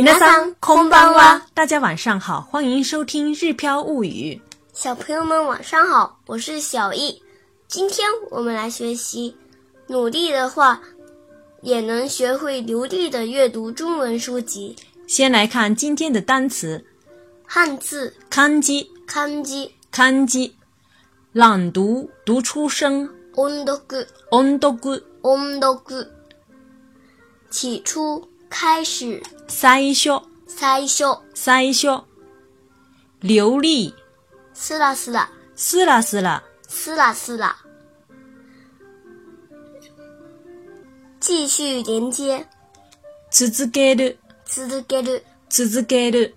んこん空んは。大家晚上好，欢迎收听《日飘物语》。小朋友们晚上好，我是小易。今天我们来学习，努力的话也能学会流利的阅读中文书籍。先来看今天的单词，汉字看机看机看机，朗读读出声，音读音读音读，起初。开始。最初，最初，最初。流利。是啦，是啦，是啦，是啦，是啦，是啦。继续连接。続ける。続ける。続ける。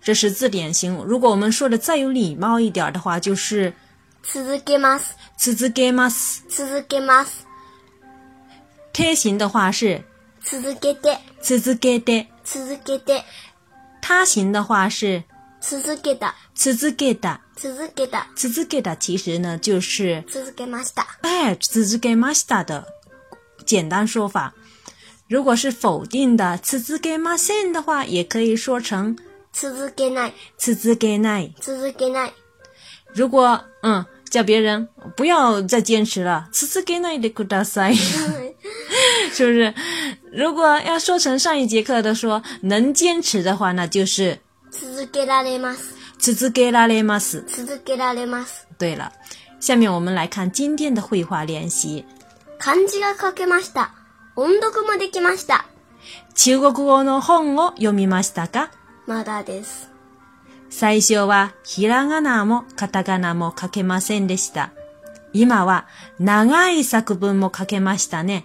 这是字典型。如果我们说的再有礼貌一点的话，就是。続けます。続けます。続けます。贴形的话是。続けて、続けて、続けて。他行的话是続けた、続けた、続けた。続けた其实呢就是続けました。哎，続けました的简单说法。如果是否定的，続けません的话，也可以说成続けない、続けない、続けない。如果嗯叫别人不要再坚持了，続けないでください。是不是？如果要说成上一节课的说能坚持的话，那就是。続けられます。続けられます。続けられます。对了，下面我们来看今天的绘画练习。漢字が書けました。音読もできました。中国語の本を読みましたか？まだです。最初はひらがなもカタカナも書けませんでした。今は長い作文も書けましたね。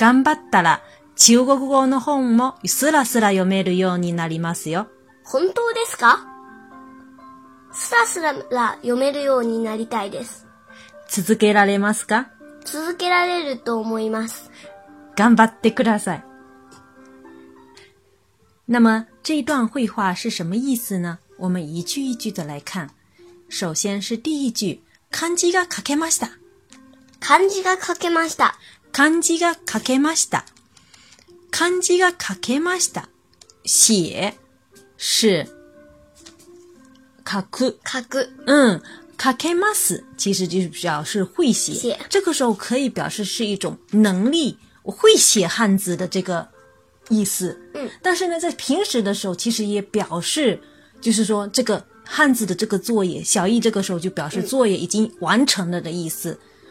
頑張ったら中国語の本もすらすら読めるようになりますよ。本当ですかすらすら読めるようになりたいです。続けられますか続けられると思います。頑張ってください。那么这一段绘画是什么意思呢？我们一句一句的来看。首先是第一句，漢字が書けました。漢字が書けました。漢字が書けました。漢字が書けました。写是書く。嗯，書けます其实就是表示会写。写这个时候可以表示是一种能力，我会写汉字的这个意思。嗯，但是呢，在平时的时候，其实也表示就是说这个汉字的这个作业，小易这个时候就表示作业已经完成了的意思。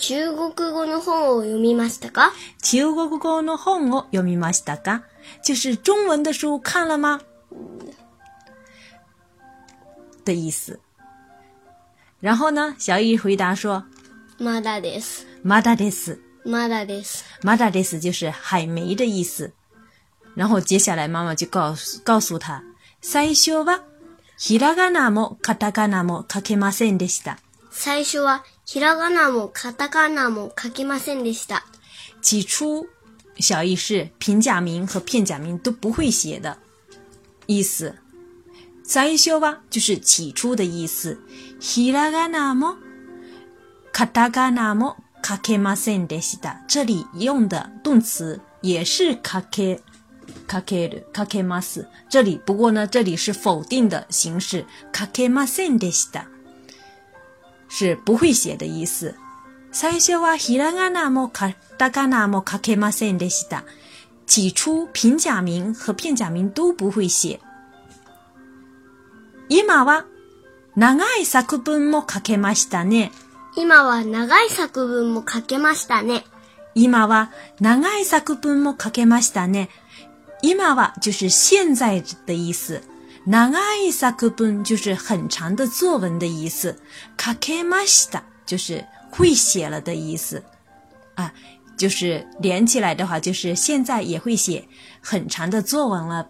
中国語の本を読みましたか中国語の本を読みましたか就是中文的书看了吗的意思。然后呢，小易回答说：“まだです。まだです。まだです。まだです就是海没的意思。然后接下来妈妈就告诉告诉他，最初はひらがなもカタカナも書けませんでした。最初は起初，小意是平假名和片假名都不会写的意思。在小吧就是起初的意思。ひらがなもカタカナも書けませんでした。这里用的动词也是書け、書ける、書けます。这里不过呢，这里是否定的形式。書けませんでした。是不会写的意思。最初平假名和片假名都不会写。今は長い作文も書けましたね。今は長い作文も書きましたね。今は長い作文も書きましたね。今は就是现在的意思。那爱萨克本就是很长的作文的意思，カケマシタ就是会写了的意思啊，就是连起来的话，就是现在也会写很长的作文了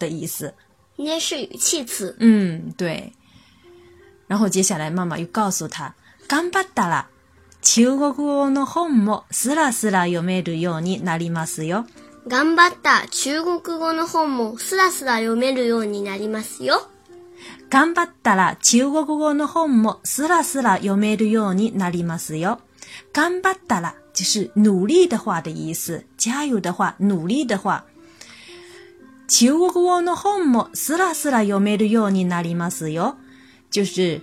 的意思。应该是语气词。嗯，对。然后接下来妈妈又告诉他，ガンパッタラ秋ごのホームスラスラ読めるようになりますよ。頑張った中国語の本もスラスラ読めるようになりますよ。頑張ったら中国語の本もスラスラ読めるようになりますよ。頑張ったら就是努力的话的意思。加油的话、努力的话。中国語の本もスラスラ読めるようになりますよ。就是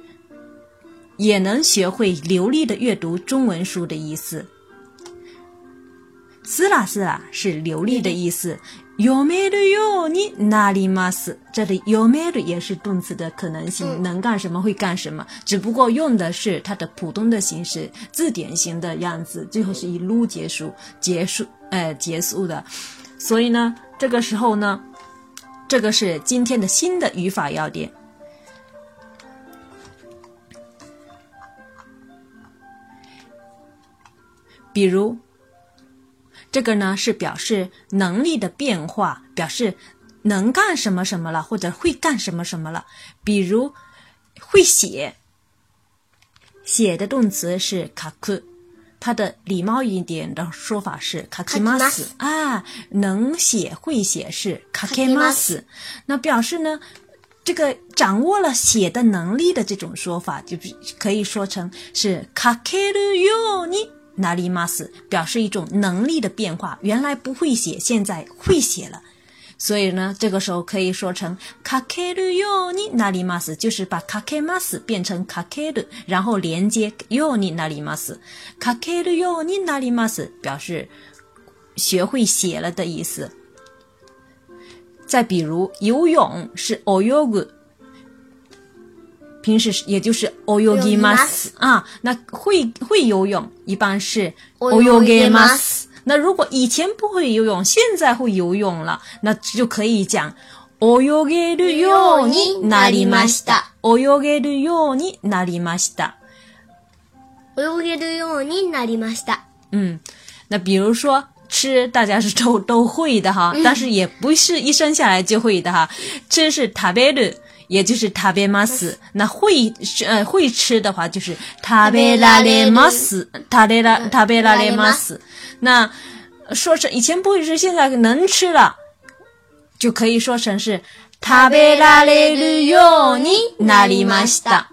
也能学会流利的阅读中文书的意思。是啦，是啦，是流利的意思。有没得有？你哪里嘛是？这里有没得也是动词的可能性，能干什么会干什么，只不过用的是它的普通的形式，字典型的样子，最后是以撸结束，结束，呃，结束的。所以呢，这个时候呢，这个是今天的新的语法要点，比如。这个呢是表示能力的变化，表示能干什么什么了，或者会干什么什么了。比如会写，写的动词是 kaku，它的礼貌一点的说法是 kakimas。啊，能写会写是 kakimas，那表示呢这个掌握了写的能力的这种说法，就是可以说成是 k a k e r y n なります，表示一种能力的变化，原来不会写，现在会写了。所以呢，这个时候可以说成カケルヨニナリマス，就是把カケマス变成カケル，然后连接ヨニナリマス。カケルヨニナリマス表示学会写了的意思。再比如游泳是オヨグ。平时是，也就是 g i m a s 啊，那会会游泳一般是 g i m a s 那如果以前不会游泳，现在会游泳了，那就可以讲オヨゲるようになりました。a s t るようになりました。o n ゲるようになりました。嗯，那比如说吃，大家是都都会的哈，但是也不是一生下来就会的哈，吃是食べる。也就是食べます。那会呃会吃的话就是タベラレマス、タベラ食べられます。那说是以前不会吃，现在能吃了，就可以说成是食べられるようになりました。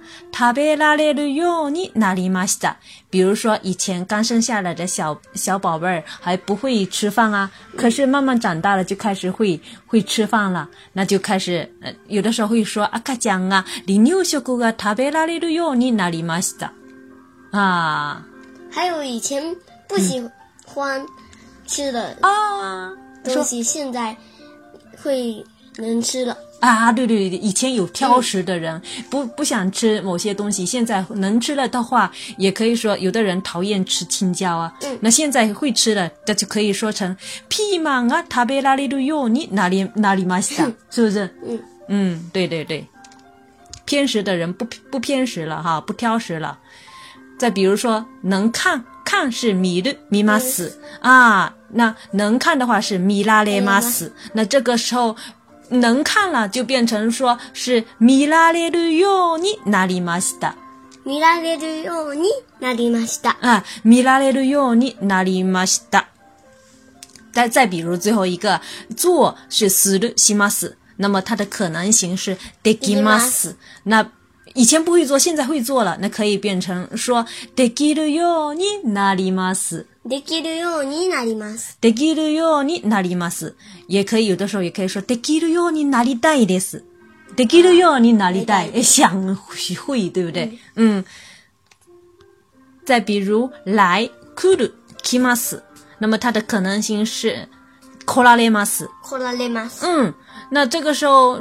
べら拉るよ哟，你な里ま西た。比如说，以前刚生下来的小小宝贝儿还不会吃饭啊，可是慢慢长大了就开始会会吃饭了，那就开始呃，有的时候会说阿卡江啊，你牛学过啊？塔贝拉列鲁哟，你哪里马西达？啊，还有以前不喜欢吃的啊东西，现在会能吃了。啊，对对对，以前有挑食的人，不不想吃某些东西，现在能吃了的话，也可以说有的人讨厌吃青椒啊。嗯。那现在会吃了，这就可以说成皮嘛啊，他别哪里都有，你哪里哪里嘛死，是不是？嗯嗯，对对对，偏食的人不不偏食了哈，不挑食了。再比如说能看，看是米的米马斯啊，那能看的话是米拉雷马斯，那这个时候。能看了就变成说是ミラれるようになりました。ミラれるようになりました。啊，ミラれるようになりました。再再比如最后一个做是するします，那么它的可能形式できます。那以前不会做，现在会做了，那可以变成说できるようになります。できるようになります。できるようになります。也可以、有的时候也可以说、できるようになりたいです。できるようになりたい。え、想会、对不对ん。再比如、来、来る、来ます。那么他的可能性是、来られます。来られます。ん。那这个时候、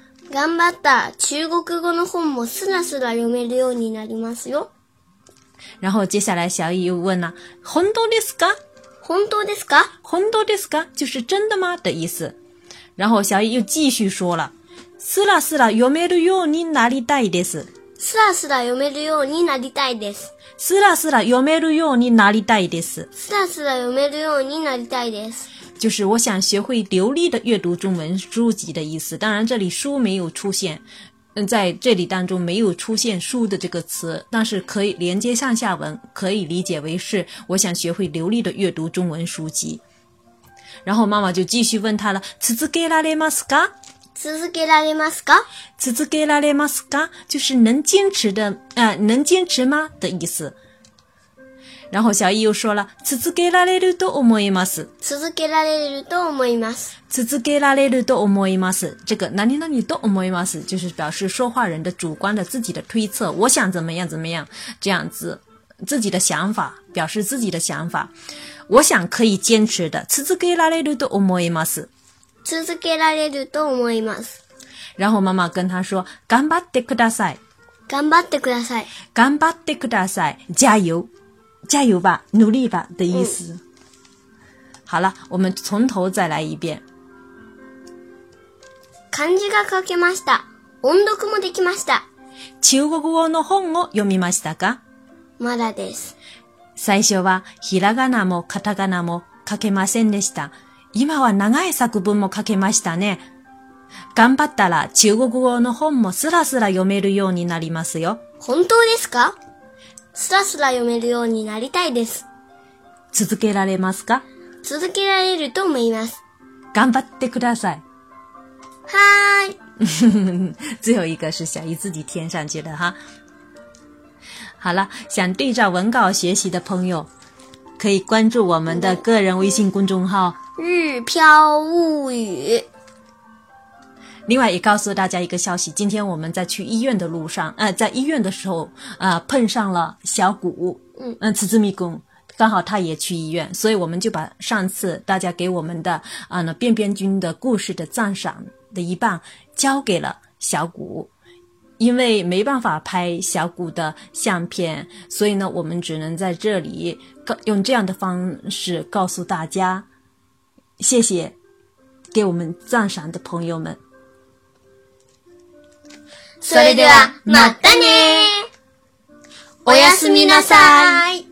頑張った中国語の本もすらすら読めるようになりますよ。然后接下来小易又问了：“本当ですか？本当ですか？本当ですか？就是真的吗的意思。”然后小易又继续说了：“すらすら読めるようになりたいです。”すらすら読めるようになりたいです。すらすら読めるようになりたいです。すらすら読めるようになりたいです。就是我想学会流利的阅读中文书籍的意思。当然，这里书没有出现，嗯，在这里当中没有出现书的这个词，但是可以连接上下文，可以理解为是我想学会流利的阅读中文书籍。然后妈妈就继续问他了：“此字给拉列马斯嘎，此字给拉列马斯嘎，此字给拉列马斯嘎，就是能坚持的，啊，能坚持吗的意思。”然后小易又说了，続けられると思います。続けられると思います。続けられると思います。这个なににどう思います就是表示说话人的主观的自己的推测，我想怎么样怎么样，这样子自己的想法表示自己的想法，我想可以坚持的。続けられると思います。続けられると思います。然后妈妈跟他说，頑張ってください。頑張ってください。頑張ってください。加油。加油吧，努力吧的意思。嗯、好了，我们从头再来一遍。漢字が書けました。音読もできました。中国語の本を読みましたかまだです。最初はひらがなもカタカナも書けませんでした。今は長い作文も書けましたね。頑張ったら中国語の本もスラスラ読めるようになりますよ。本当ですかスラスラ読めるようになりたいです。続けられますか？続けられると思います。頑張ってください。h い。最后一个是小姨自己添上去的哈。好了，想对照文稿学习的朋友，可以关注我们的个人微信公众号“日飘物语”。另外也告诉大家一个消息，今天我们在去医院的路上，呃，在医院的时候，啊，碰上了小谷，嗯嗯，次次迷宫，刚好他也去医院，所以我们就把上次大家给我们的啊那便便君的故事的赞赏的一半交给了小谷，因为没办法拍小谷的相片，所以呢，我们只能在这里告用这样的方式告诉大家，谢谢给我们赞赏的朋友们。それでは、またねおやすみなさい